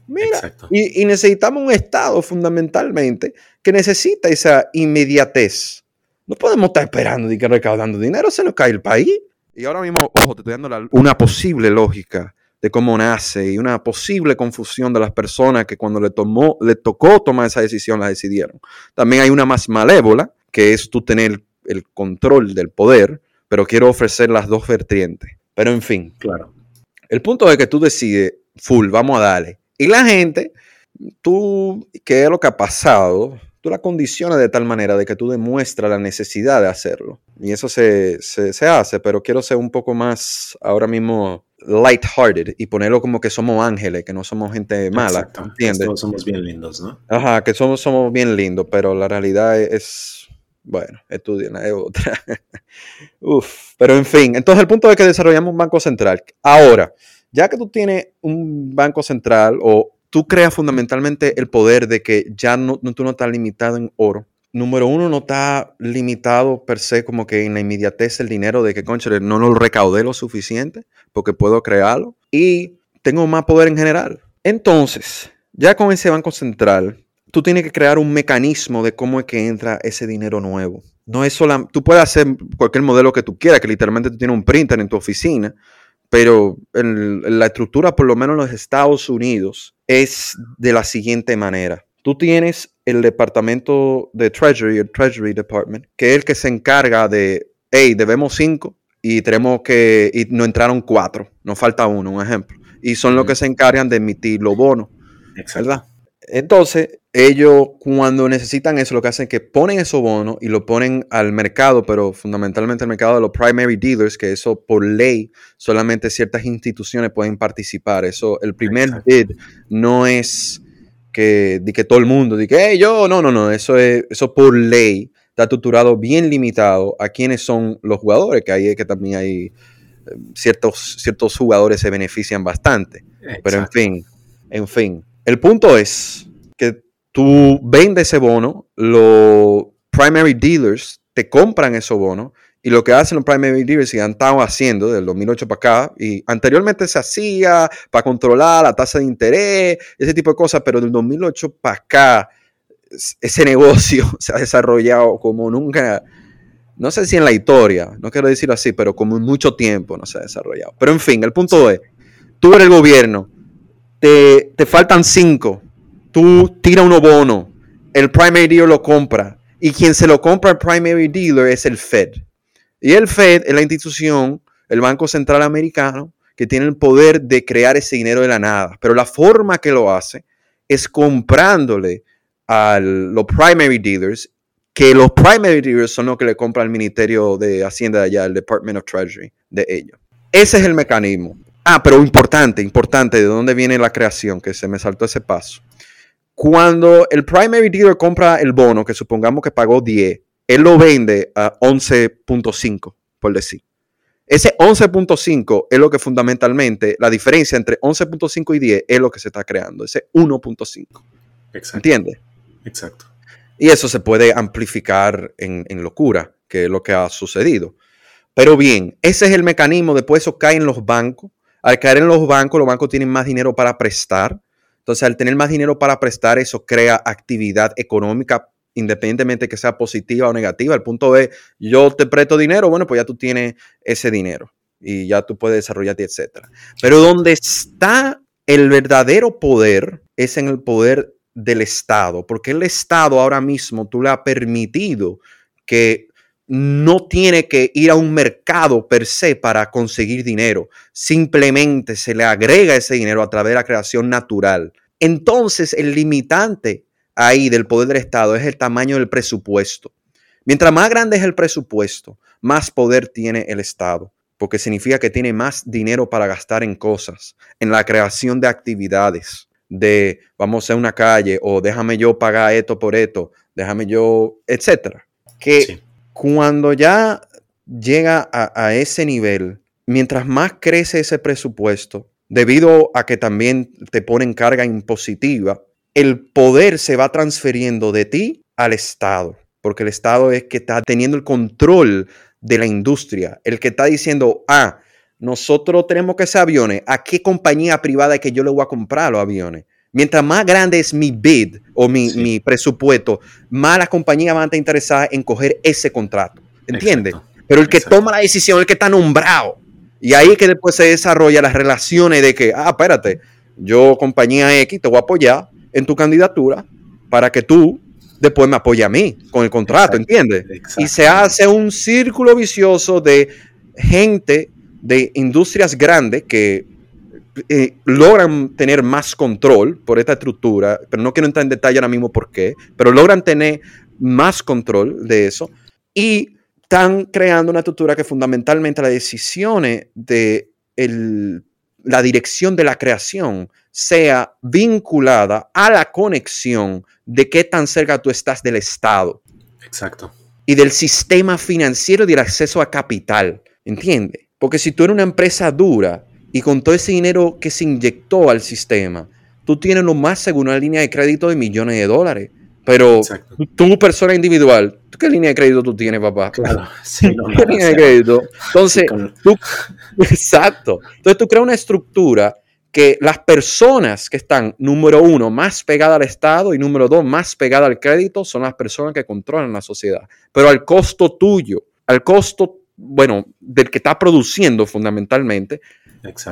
Mira, y, y, necesitamos un Estado fundamentalmente que necesita esa inmediatez. No podemos estar esperando y que recaudando dinero, se nos cae el país. Y ahora mismo, ojo, te estoy dando la, una posible lógica de cómo nace y una posible confusión de las personas que cuando le, tomó, le tocó tomar esa decisión la decidieron. También hay una más malévola, que es tú tener el control del poder, pero quiero ofrecer las dos vertientes. Pero en fin, claro. El punto es que tú decides, full, vamos a darle. Y la gente, tú, ¿qué es lo que ha pasado? Tú la condicionas de tal manera de que tú demuestras la necesidad de hacerlo. Y eso se, se, se hace, pero quiero ser un poco más ahora mismo lighthearted y ponerlo como que somos ángeles, que no somos gente mala. Exacto. ¿Entiendes? Todos somos bien lindos, ¿no? Ajá, que somos, somos bien lindos, pero la realidad es, bueno, estudien, es otra. Uf, pero en fin, entonces el punto es que desarrollamos un banco central. Ahora, ya que tú tienes un banco central o tú creas fundamentalmente el poder de que ya no, no, tú no estás limitado en oro. Número uno, no está limitado per se como que en la inmediatez el dinero de que, concha, no lo recaudé lo suficiente porque puedo crearlo y tengo más poder en general. Entonces, ya con ese banco central, tú tienes que crear un mecanismo de cómo es que entra ese dinero nuevo. No es solo, tú puedes hacer cualquier modelo que tú quieras, que literalmente tú tienes un printer en tu oficina, pero la estructura, por lo menos en los Estados Unidos, es de la siguiente manera. Tú tienes el departamento de Treasury, el Treasury Department, que es el que se encarga de, hey, debemos cinco y tenemos que, y no entraron cuatro, nos falta uno, un ejemplo. Y son los que se encargan de emitir los bonos, Exacto. ¿verdad? Entonces, ellos cuando necesitan eso, lo que hacen es que ponen esos bonos y lo ponen al mercado, pero fundamentalmente al mercado de los primary dealers, que eso por ley solamente ciertas instituciones pueden participar. Eso, el primer Exacto. bid no es que, de que todo el mundo, de que hey, yo, no, no, no, eso es, eso por ley está estructurado bien limitado a quiénes son los jugadores, que ahí es que también hay eh, ciertos, ciertos jugadores se benefician bastante. Pero en fin, en fin. El punto es que tú vendes ese bono, los primary dealers te compran esos bonos y lo que hacen los primary dealers y han estado haciendo del 2008 para acá, y anteriormente se hacía para controlar la tasa de interés, ese tipo de cosas, pero del 2008 para acá es- ese negocio se ha desarrollado como nunca, no sé si en la historia, no quiero decirlo así, pero como en mucho tiempo no se ha desarrollado. Pero en fin, el punto es, tú eres el gobierno, te, te faltan cinco, tú tiras unos bonos, el primary dealer lo compra y quien se lo compra al primary dealer es el Fed. Y el Fed es la institución, el Banco Central Americano, que tiene el poder de crear ese dinero de la nada. Pero la forma que lo hace es comprándole a los primary dealers, que los primary dealers son los que le compran al Ministerio de Hacienda de allá, el Department of Treasury de ellos. Ese es el mecanismo. Ah, pero importante, importante, ¿de dónde viene la creación? Que se me saltó ese paso. Cuando el primary dealer compra el bono, que supongamos que pagó 10, él lo vende a 11.5, por decir. Ese 11.5 es lo que fundamentalmente, la diferencia entre 11.5 y 10 es lo que se está creando, ese 1.5. Exacto. ¿Entiendes? Exacto. Y eso se puede amplificar en, en locura, que es lo que ha sucedido. Pero bien, ese es el mecanismo. Después eso cae en los bancos. Al caer en los bancos, los bancos tienen más dinero para prestar. Entonces, al tener más dinero para prestar, eso crea actividad económica, independientemente que sea positiva o negativa. El punto es, yo te presto dinero, bueno, pues ya tú tienes ese dinero y ya tú puedes desarrollarte, etcétera. Pero donde está el verdadero poder es en el poder del Estado, porque el Estado ahora mismo tú le has permitido que no tiene que ir a un mercado per se para conseguir dinero. Simplemente se le agrega ese dinero a través de la creación natural. Entonces, el limitante ahí del poder del Estado es el tamaño del presupuesto. Mientras más grande es el presupuesto, más poder tiene el Estado, porque significa que tiene más dinero para gastar en cosas, en la creación de actividades, de vamos a una calle o déjame yo pagar esto por esto, déjame yo, etcétera. Que cuando ya llega a, ese nivel, mientras más crece ese presupuesto, debido a que también te ponen carga impositiva, el poder se va transfiriendo de ti al Estado, porque el Estado es que está teniendo el control de la industria, el que está diciendo, ah, nosotros tenemos que hacer aviones, ¿a qué compañía privada es que yo le voy a comprar los aviones? Mientras más grande es mi bid o mi, presupuesto, más las compañías van a estar interesadas en coger ese contrato. ¿Entiendes? Pero el que toma la decisión, el que está nombrado. Y ahí es que después se desarrolla las relaciones de que, ah, espérate, yo compañía X te voy a apoyar en tu candidatura para que tú después me apoyes a mí con el contrato, ¿entiendes? Y se hace un círculo vicioso de gente de industrias grandes que eh, logran tener más control por esta estructura, pero no quiero entrar en detalle ahora mismo por qué, pero logran tener más control de eso y están creando una estructura que fundamentalmente las decisiones de la dirección de la creación sea vinculada a la conexión de qué tan cerca tú estás del Estado. Exacto. Y del sistema financiero y del acceso a capital. ¿Entiendes? Porque si tú eres una empresa dura, y con todo ese dinero que se inyectó al sistema, tú tienes lo más seguro una línea de crédito de millones de dólares. Pero tú, persona individual, ¿qué línea de crédito tú tienes, papá? Claro, sí, ¿Qué línea de crédito? Entonces, tú, exacto. Entonces tú creas una estructura que las personas que están, número uno, más pegadas al Estado y número dos, más pegadas al crédito, son las personas que controlan la sociedad. Pero al costo tuyo, al costo, bueno, del que está produciendo fundamentalmente,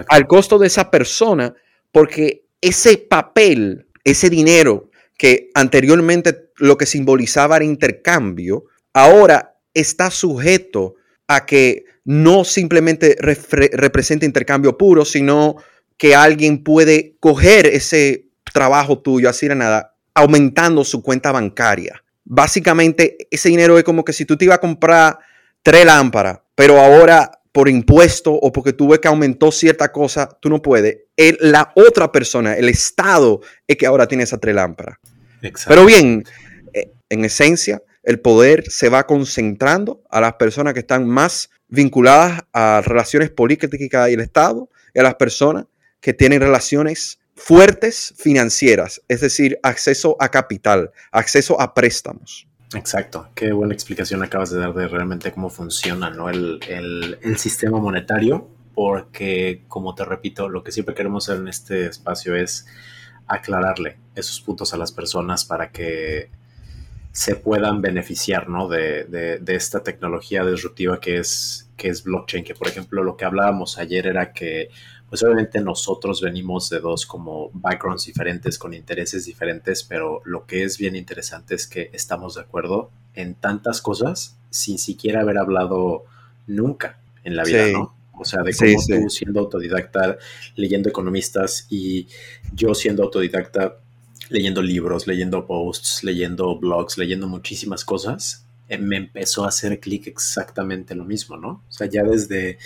al costo de esa persona, porque ese papel, ese dinero que anteriormente lo que simbolizaba era intercambio, ahora está sujeto a que no simplemente represente intercambio puro, sino que alguien puede coger ese trabajo tuyo, así de nada, aumentando su cuenta bancaria. Básicamente, ese dinero es como que si tú te ibas a comprar tres lámparas, pero ahora por impuesto o porque tú ves que aumentó cierta cosa, tú no puedes. la otra persona, el Estado, es que ahora tiene esa tres lámparas. Pero bien, eh, en esencia, el poder se va concentrando a las personas que están más vinculadas a relaciones políticas y el Estado y a las personas que tienen relaciones fuertes financieras, es decir, acceso a capital, acceso a préstamos. Exacto, qué buena explicación acabas de dar de realmente cómo funciona ¿no? el, sistema monetario, porque como te repito, lo que siempre queremos hacer en este espacio es aclararle esos puntos a las personas para que se puedan beneficiar ¿no? de, de, esta tecnología disruptiva que es, que es blockchain, que por ejemplo lo que hablábamos ayer era que pues obviamente nosotros venimos de dos como backgrounds diferentes, con intereses diferentes, pero lo que es bien interesante es que estamos de acuerdo en tantas cosas sin siquiera haber hablado nunca en la vida, ¿no? O sea, de cómo tú siendo autodidacta, leyendo economistas y yo siendo autodidacta, leyendo libros, leyendo posts, leyendo blogs, leyendo muchísimas cosas, eh, me empezó a hacer clic exactamente lo mismo, ¿no? O sea, ya desde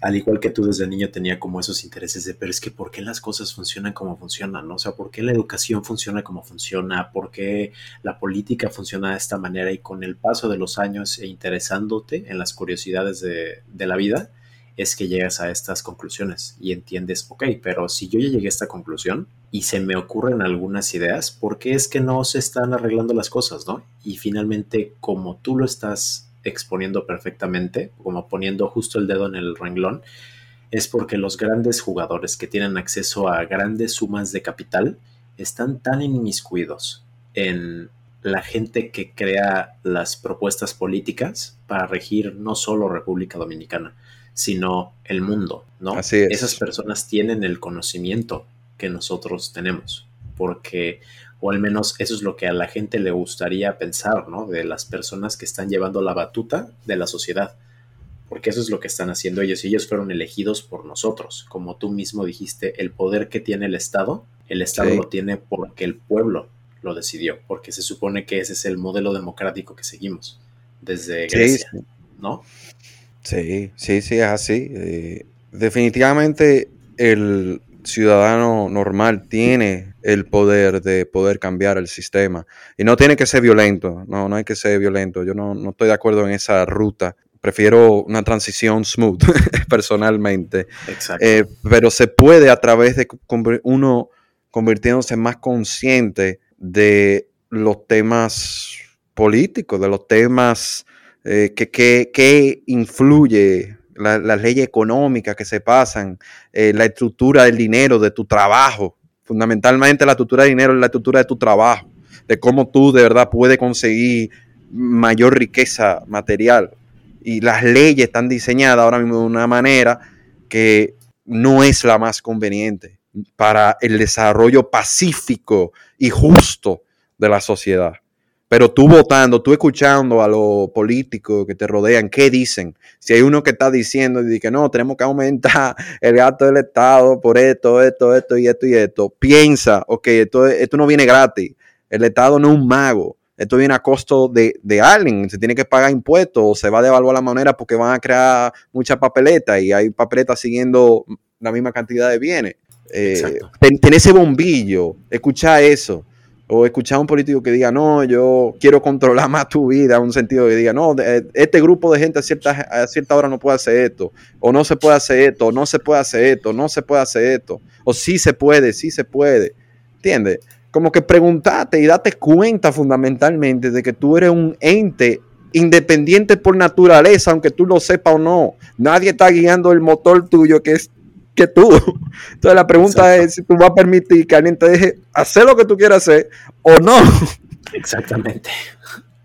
al igual que tú desde niño tenía como esos intereses de, pero es que ¿por qué las cosas funcionan como funcionan? O sea, ¿por qué la educación funciona como funciona? ¿Por qué la política funciona de esta manera? Y con el paso de los años e interesándote en las curiosidades de, de la vida, es que llegas a estas conclusiones y entiendes, ok, pero si yo ya llegué a esta conclusión y se me ocurren algunas ideas, ¿por qué es que no se están arreglando las cosas, no? Y finalmente, como tú lo estás exponiendo perfectamente, como poniendo justo el dedo en el renglón, es porque los grandes jugadores que tienen acceso a grandes sumas de capital están tan inmiscuidos en la gente que crea las propuestas políticas para regir no solo República Dominicana, sino el mundo, ¿no? Esas personas tienen el conocimiento que nosotros tenemos. porque, o al menos eso es lo que a la gente le gustaría pensar, ¿no? De las personas que están llevando la batuta de la sociedad, porque eso es lo que están haciendo ellos y ellos fueron elegidos por nosotros. Como tú mismo dijiste, el poder que tiene el Estado, el Estado lo tiene porque el pueblo lo decidió, porque se supone que ese es el modelo democrático que seguimos desde Grecia, ¿no? Sí, sí, sí, es así. Eh, definitivamente el ciudadano normal tiene el poder de poder cambiar el sistema y no tiene que ser violento, no, no hay que ser violento. Yo no, no estoy de acuerdo en esa ruta. Prefiero una transición smooth, personalmente. Exacto. Eh, pero se puede a través de uno convirtiéndose más consciente de los temas políticos, de los temas eh, que, que, influye las leyes económicas que se pasan, eh, la estructura del dinero, de tu trabajo. Fundamentalmente la estructura del dinero es la estructura de tu trabajo, de cómo tú de verdad puedes conseguir mayor riqueza material. Y las leyes están diseñadas ahora mismo de una manera que no es la más conveniente para el desarrollo pacífico y justo de la sociedad. Pero tú votando, tú escuchando a los políticos que te rodean, ¿qué dicen? Si hay uno que está diciendo que no, tenemos que aumentar el gasto del Estado por esto, esto, esto y esto y esto, piensa, ok, esto, esto no viene gratis. El Estado no es un mago. Esto viene a costo de, de alguien. Se tiene que pagar impuestos o se va a devaluar la moneda porque van a crear mucha papeleta y hay papeletas siguiendo la misma cantidad de bienes. Eh, tener ese bombillo, escuchar eso o escuchar a un político que diga, no, yo quiero controlar más tu vida, en un sentido que diga, no, este grupo de gente a cierta, a cierta hora no puede hacer esto, o no se puede hacer esto, o no se puede hacer esto, no se puede hacer esto, o sí se puede, sí se puede, ¿entiendes? Como que preguntate y date cuenta fundamentalmente de que tú eres un ente independiente por naturaleza, aunque tú lo sepas o no. Nadie está guiando el motor tuyo, que es que tú. Entonces la pregunta es si tú vas a permitir que alguien te deje hacer lo que tú quieras hacer o no. Exactamente.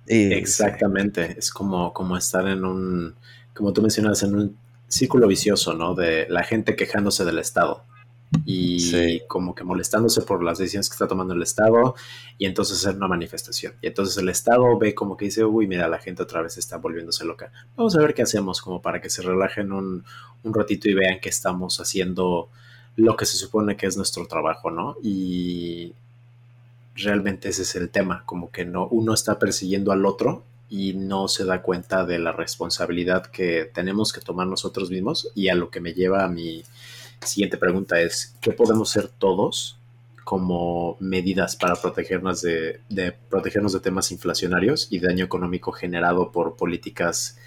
Exactamente. Es como, como estar en un, como tú mencionas, en un círculo vicioso, ¿no? De la gente quejándose del Estado y como que molestándose por las decisiones que está tomando el Estado y entonces hacer una manifestación. Y entonces el Estado ve como que dice, uy, mira, la gente otra vez está volviéndose loca. Vamos a ver qué hacemos como para que se relajen un, un ratito y vean que estamos haciendo lo que se supone que es nuestro trabajo, ¿no? Y realmente ese es el tema, como que no, uno está persiguiendo al otro y no se da cuenta de la responsabilidad que tenemos que tomar nosotros mismos y a lo que me lleva a mi siguiente pregunta es, ¿qué podemos hacer todos como medidas para protegernos de, protegernos de temas inflacionarios y daño económico generado por políticas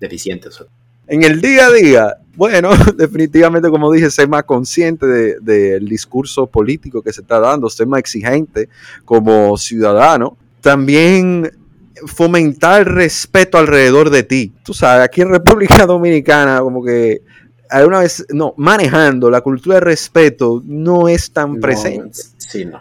deficientes? En el día a día, bueno, definitivamente, como dije, ser más consciente del discurso político que se está dando, ser más exigente como ciudadano. También fomentar respeto alrededor de ti. Tú sabes, aquí en República Dominicana, como que alguna vez, no, manejando la cultura de respeto no es tan presente.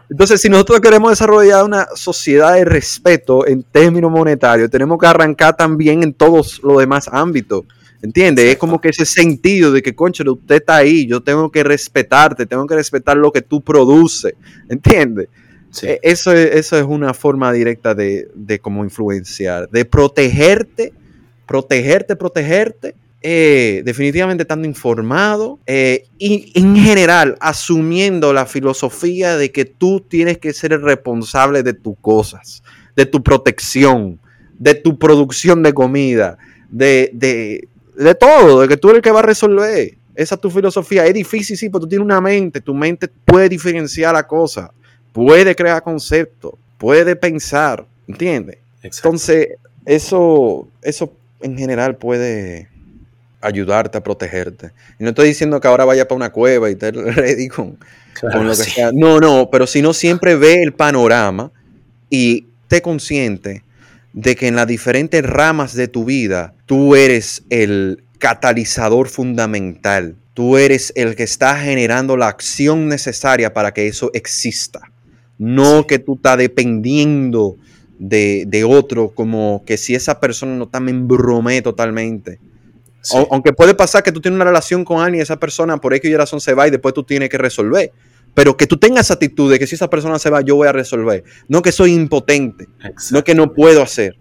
Entonces, si nosotros queremos desarrollar una sociedad de respeto en términos monetarios, tenemos que arrancar también en todos los demás ámbitos. ¿Entiendes? Es como que ese sentido de que, concho, usted está ahí, yo tengo que respetarte, tengo que respetar lo que tú produces. ¿Entiendes? E, eso, es, eso es una forma directa de, de cómo influenciar, de protegerte, protegerte, protegerte eh, definitivamente estando informado eh, y en general asumiendo la filosofía de que tú tienes que ser el responsable de tus cosas, de tu protección, de tu producción de comida, de, de, todo, de que tú eres el que va a resolver. Esa es tu filosofía. Es difícil, sí, pero tú tienes una mente. Tu mente puede diferenciar la cosa, puede crear conceptos, puede pensar, ¿entiendes? Entonces, eso, eso en general puede ayudarte a protegerte. Y no estoy diciendo que ahora vaya para una cueva y esté ready con, lo que sea. No, no, pero si no siempre ve el panorama y te consciente de que en las diferentes ramas de tu vida tú eres el catalizador fundamental. Tú eres el que está generando la acción necesaria para que eso exista. No que tú estás dependiendo de, de, otro, como que si esa persona no está, me embromé totalmente aunque puede pasar que tú tienes una relación con alguien y esa persona por X y razón se va y después tú tienes que resolver. pero que tú tengas actitud de que si esa persona se va, yo voy a resolver. No que soy impotente, no que no puedo hacer.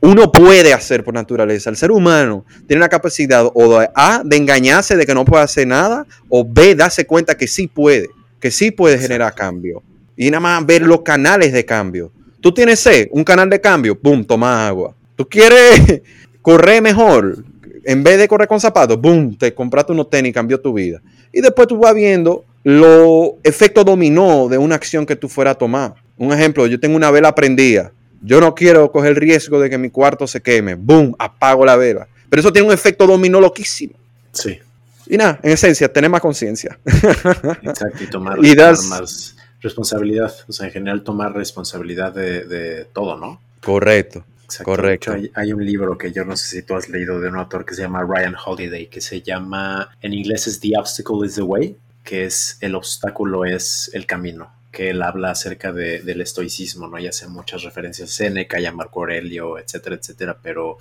Uno puede hacer por naturaleza. El ser humano tiene la capacidad o de A, de engañarse de que no puede hacer nada, o B, darse cuenta que sí puede, que sí puede generar cambio. Y nada más ver los canales de cambio. Tú tienes C, un canal de cambio, boom, toma agua. Tú quieres correr mejor, en vez de correr con zapatos, boom, te compraste unos tenis y cambió tu vida. Y después tú vas viendo los efectos dominó de una acción que tú fueras a tomar. Un ejemplo, yo tengo una vela prendida yo no quiero coger el riesgo de que mi cuarto se queme. ¡Boom! Apago la vela. Pero eso tiene un efecto dominó loquísimo. Sí. Y nada, en esencia, tener más conciencia. Exacto, y tomar, más responsabilidad. O sea, en general, tomar responsabilidad de, todo, ¿no? Correcto. Correcto. hay, un libro que yo no sé si tú has leído de un autor que se llama Ryan Holiday, que se llama, en inglés es The Obstacle is the Way, que es el obstáculo es el camino que él habla acerca del estoicismo, ¿no? Y hace muchas referencias a Seneca y a Marco Aurelio, etcétera, etcétera, pero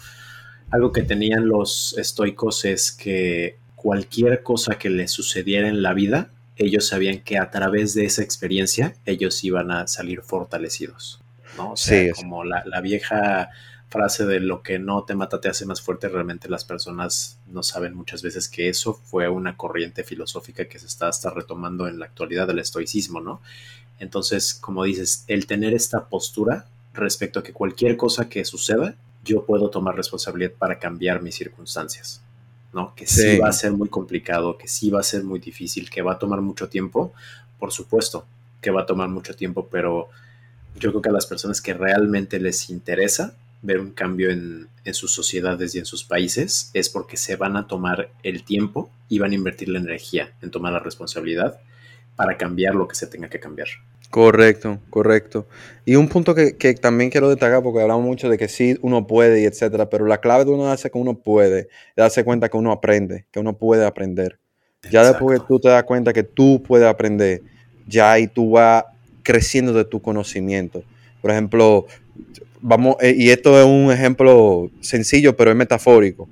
algo que tenían los estoicos es que cualquier cosa que les sucediera en la vida, ellos sabían que a través de esa experiencia ellos iban a salir fortalecidos, ¿no? O sea, como la, la vieja frase de lo que no te mata te hace más fuerte, realmente las personas no saben muchas veces que eso fue una corriente filosófica que se está hasta retomando en la actualidad del estoicismo, ¿no? Entonces, como dices, el tener esta postura respecto a que cualquier cosa que suceda, yo puedo tomar responsabilidad para cambiar mis circunstancias, ¿no? Que sí. va a ser muy complicado, que sí va a ser muy difícil, que va a tomar mucho tiempo, por supuesto que va a tomar mucho tiempo, pero yo creo que a las personas que realmente les interesa ver un cambio en, en, sus sociedades y en sus países es porque se van a tomar el tiempo y van a invertir la energía en tomar la responsabilidad para cambiar lo que se tenga que cambiar. Correcto, correcto. Y un punto que, que, también quiero destacar, porque hablamos mucho de que sí uno puede y etcétera, pero la clave de uno darse que uno puede, es darse cuenta que uno aprende, que uno puede aprender. Ya después que tú te das cuenta que tú puedes aprender, ya ahí tú vas creciendo de tu conocimiento. Por ejemplo, vamos, eh, y esto es un ejemplo sencillo, pero es metafórico.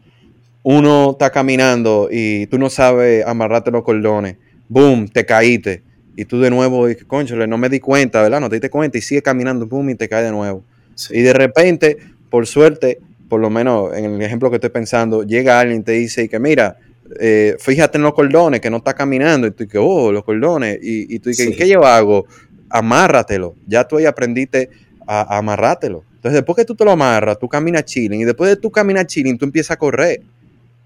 Uno está caminando y tú no sabes amarrarte los cordones. Boom, te caíste. Y tú de nuevo dices, conchole, no me di cuenta, ¿verdad? No te diste cuenta y sigue caminando, boom, y te cae de nuevo. Y de repente, por suerte, por lo menos en el ejemplo que estoy pensando, llega alguien y te dice que mira, eh, fíjate en los cordones, que no está caminando. Y tú dices, oh, los cordones. Y, y tú dices, ¿qué yo hago? Amárratelo. Ya tú ahí aprendiste a, a amarrátelo. Entonces, después que tú te lo amarras, tú caminas chilling y después de tú caminar chilling, tú empiezas a correr.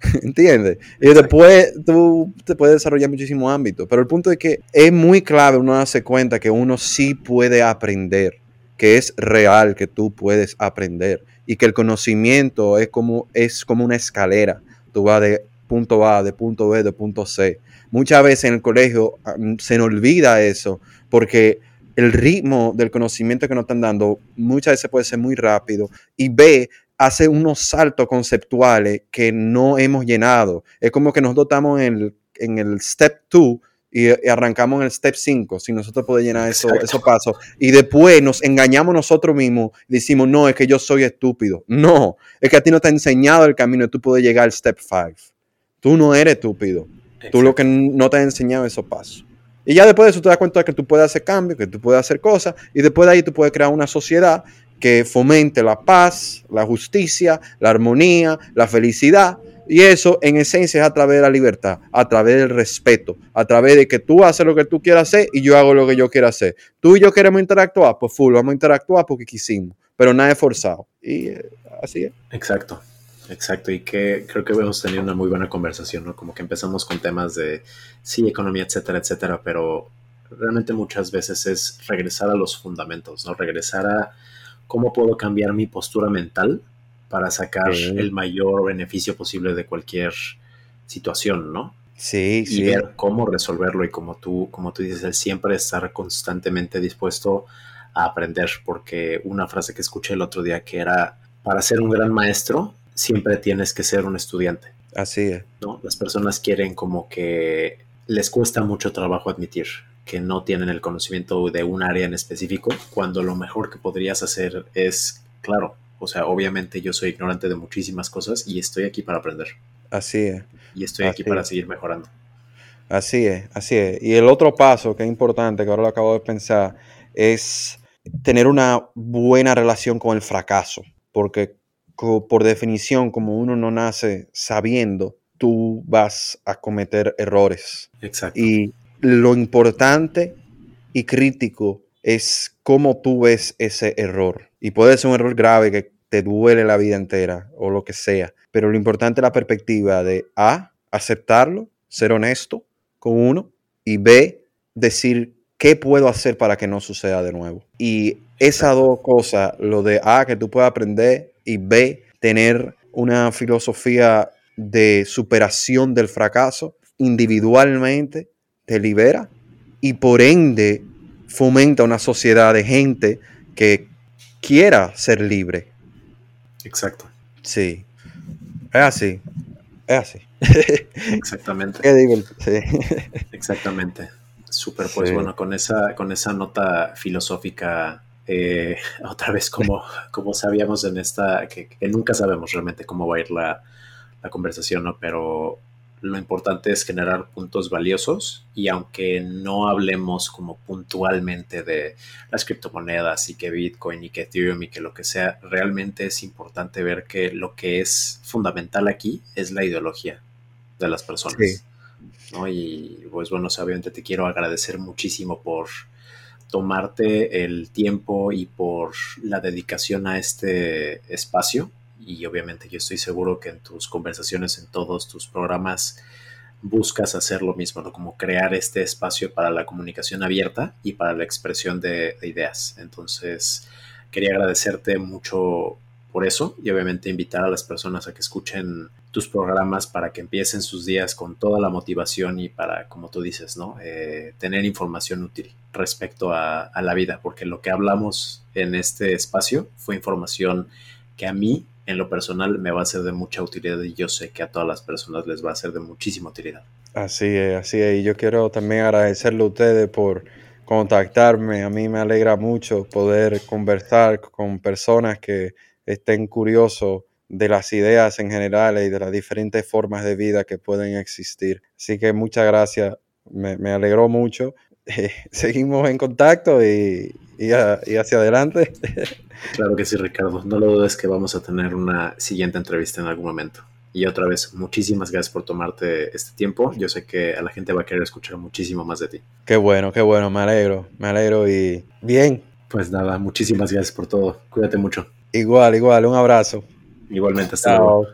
¿Entiendes? Y después tú te puedes desarrollar muchísimos ámbitos. Pero el punto es que es muy clave uno darse cuenta que uno sí puede aprender, que es real que tú puedes aprender y que el conocimiento es como, es como una escalera. Tú vas de punto A, de punto B, de punto C. Muchas veces en el colegio ah, se nos olvida eso porque el ritmo del conocimiento que nos están dando muchas veces puede ser muy rápido y B, hace unos saltos conceptuales que no hemos llenado. Es como que nosotros estamos en el, en el step 2 y, arrancamos en el step 5, si nosotros podemos llenar eso, esos pasos. Y después nos engañamos nosotros mismos y decimos, no, es que yo soy estúpido. No, es que a ti no te ha enseñado el camino y tú puedes llegar al step 5. Tú no eres estúpido. Tú lo que no te has enseñado esos pasos. Y ya después de eso te das cuenta de que tú puedes hacer cambios, que tú puedes hacer cosas, y después de ahí tú puedes crear una sociedad que fomente la paz, la justicia, la armonía, la felicidad. Y eso en esencia es a través de la libertad, a través del respeto, a través de que tú haces lo que tú quieras hacer y yo hago lo que yo quiera hacer. Tú y yo queremos interactuar, pues full, vamos a interactuar porque quisimos, pero nada es forzado. Y eh, así es. Exacto. Exacto, y que creo que hemos tenido una muy buena conversación, ¿no? Como que empezamos con temas de, sí, economía, etcétera, etcétera, pero realmente muchas veces es regresar a los fundamentos, ¿no? Regresar a cómo puedo cambiar mi postura mental para sacar el mayor beneficio posible de cualquier situación, ¿no? Sí, y ver cómo resolverlo y como tú, como tú dices, el siempre estar constantemente dispuesto a aprender, porque una frase que escuché el otro día que era, para ser un gran maestro, siempre tienes que ser un estudiante. Así es. ¿no? Las personas quieren como que les cuesta mucho trabajo admitir que no tienen el conocimiento de un área en específico, cuando lo mejor que podrías hacer es, claro, o sea, obviamente yo soy ignorante de muchísimas cosas y estoy aquí para aprender. Así es. Y estoy aquí para seguir mejorando. Así es, así es. Y el otro paso que es importante, que ahora lo acabo de pensar, es tener una buena relación con el fracaso, porque por definición, como uno no nace sabiendo, tú vas a cometer errores. Exacto. Y lo importante y crítico es cómo tú ves ese error. Y puede ser un error grave que te duele la vida entera o lo que sea, pero lo importante es la perspectiva de A, aceptarlo, ser honesto con uno, y B, decir qué puedo hacer para que no suceda de nuevo. Y esas dos cosas, lo de A, que tú puedas aprender, y B, tener una filosofía de superación del fracaso individualmente, te libera y por ende fomenta una sociedad de gente que quiera ser libre. Exacto. Sí. Es así. Es así. Exactamente. Qué sí. Exactamente. Súper, pues bueno, con esa, con esa nota filosófica, eh, otra vez como, como sabíamos en esta, que, nunca sabemos realmente cómo va a ir la, la conversación, ¿no? Pero lo importante es generar puntos valiosos y aunque no hablemos como puntualmente de las criptomonedas y que Bitcoin y que Ethereum y que lo que sea, realmente es importante ver que lo que es fundamental aquí es la ideología de las personas. ¿no? Y pues bueno, obviamente te quiero agradecer muchísimo por tomarte el tiempo y por la dedicación a este espacio y obviamente yo estoy seguro que en tus conversaciones, en todos tus programas, buscas hacer lo mismo, ¿no? como crear este espacio para la comunicación abierta y para la expresión de, ideas. Entonces, quería agradecerte mucho por eso y obviamente invitar a las personas a que escuchen tus programas para que empiecen sus días con toda la motivación y para, como tú dices, ¿no? Eh, tener información útil respecto a, a la vida, porque lo que hablamos en este espacio fue información que a mí en lo personal me va a ser de mucha utilidad y yo sé que a todas las personas les va a ser de muchísima utilidad. Así es, así es. Y yo quiero también agradecerle a ustedes por contactarme. A mí me alegra mucho poder conversar con personas que estén curiosos de las ideas en general y de las diferentes formas de vida que pueden existir. Así que muchas gracias, me, me alegró mucho. seguimos en contacto y, y, hacia adelante. Claro que sí, Ricardo. No lo dudes que vamos a tener una siguiente entrevista en algún momento. Y otra vez, muchísimas gracias por tomarte este tiempo. Yo sé que a la gente va a querer escuchar muchísimo más de ti. Qué bueno, qué bueno. Me alegro, me alegro y bien. Pues nada, muchísimas gracias por todo. Cuídate mucho. Igual, igual. Un abrazo. Igualmente, hasta luego.